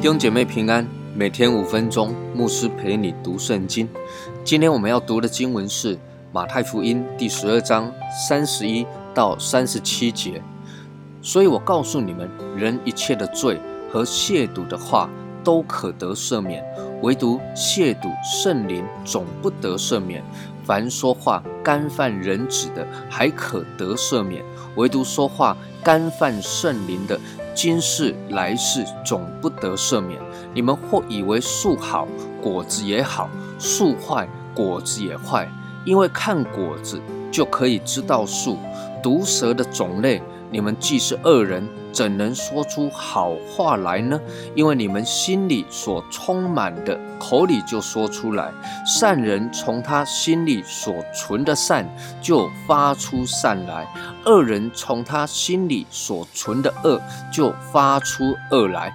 弟兄姐妹平安，每天五分钟，牧师陪你读圣经。今天我们要读的经文是马太福音第十二章三十一到三十七节。所以我告诉你们，人一切的罪和亵渎的话都可得赦免，唯独亵渎圣灵总不得赦免。凡说话干犯人子的，还可得赦免；唯独说话干犯圣灵的，今世来世总不得赦免。你们或以为树好，果子也好；树坏，果子也坏。因为看果子就可以知道树。毒蛇的种类，你们既是恶人，怎能说出好话来呢？因为你们心里所充满的，口里就说出来。善人从他心里所存的善，就发出善来；恶人从他心里所存的恶，就发出恶来。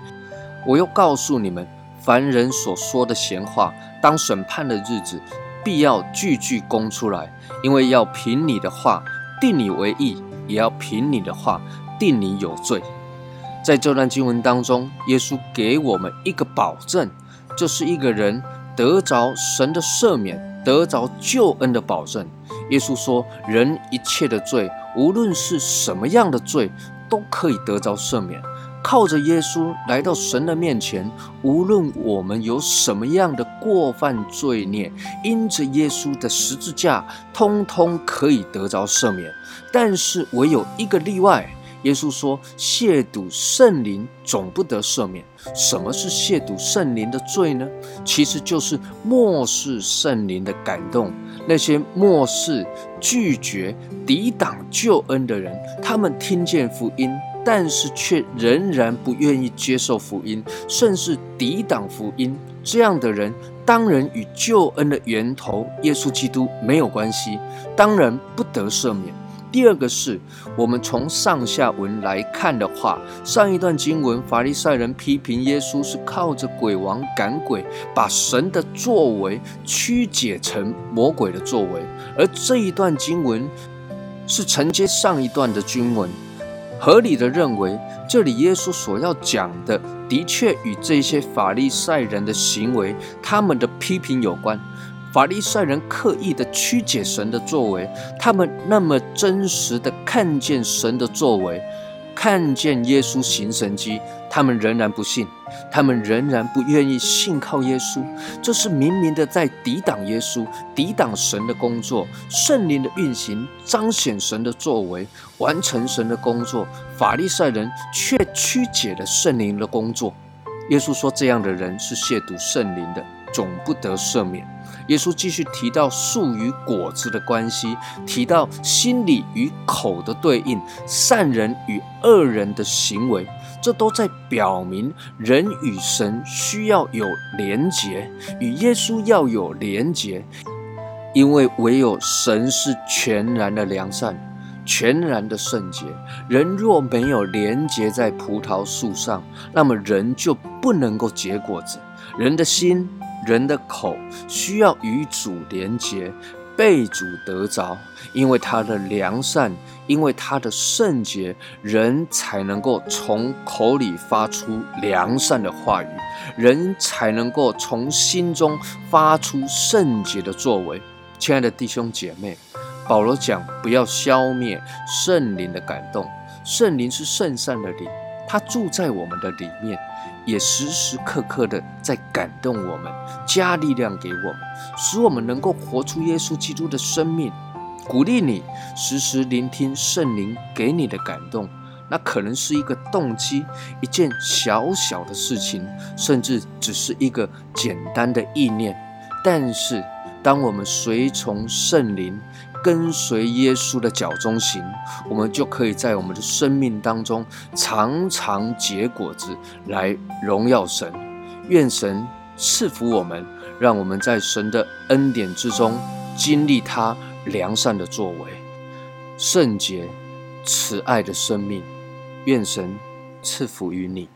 我又告诉你们，凡人所说的闲话，当审判的日子，必要句句供出来，因为要凭你的话定你为义，也要凭你的话定你有罪。在这段经文当中，耶稣给我们一个保证，就是一个人得着神的赦免、得着救恩的保证。耶稣说，人一切的罪，无论是什么样的罪，都可以得着赦免。靠着耶稣来到神的面前，无论我们有什么样的过犯罪孽，因着耶稣的十字架，通通可以得着赦免。但是唯有一个例外，耶稣说：亵渎圣灵总不得赦免。什么是亵渎圣灵的罪呢？其实就是漠视圣灵的感动。那些漠视、拒绝、抵挡救恩的人，他们听见福音。但是却仍然不愿意接受福音，甚至抵挡福音，这样的人当然与救恩的源头耶稣基督没有关系，当然不得赦免。第二个是我们从上下文来看的话，上一段经文法利赛人批评耶稣是靠着鬼王赶鬼，把神的作为曲解成魔鬼的作为，而这一段经文是承接上一段的经文。合理的认为，这里耶稣所要讲的，的确与这些法利赛人的行为、他们的批评有关。法利赛人刻意的曲解神的作为，他们那么真实的看见神的作为。看见耶稣行神迹，他们仍然不信，他们仍然不愿意信靠耶稣，这是明明的在抵挡耶稣，抵挡神的工作，圣灵的运行，彰显神的作为，完成神的工作。法利赛人却曲解了圣灵的工作。耶稣说：“这样的人是亵渎圣灵的，总不得赦免。”耶稣继续提到树与果子的关系，提到心理与口的对应，善人与恶人的行为，这都在表明人与神需要有连结，与耶稣要有连结，因为唯有神是全然的良善，全然的圣洁。人若没有连结在葡萄树上，那么人就不能够结果子。人的心。人的口需要与主连结，被主得着，因为他的良善，因为他的圣洁，人才能够从口里发出良善的话语，人才能够从心中发出圣洁的作为。亲爱的弟兄姐妹，保罗讲不要消灭圣灵的感动，圣灵是圣善的灵，他住在我们的里面。也时时刻刻的在感动我们，加力量给我们，使我们能够活出耶稣基督的生命。鼓励你时时聆听圣灵给你的感动，那可能是一个动机，一件小小的事情，甚至只是一个简单的意念。但是，当我们随从圣灵，跟随耶稣的脚中行，我们就可以在我们的生命当中常常结果子，来荣耀神。愿神赐福我们，让我们在神的恩典之中经历他良善的作为、圣洁、慈爱的生命。愿神赐福于你。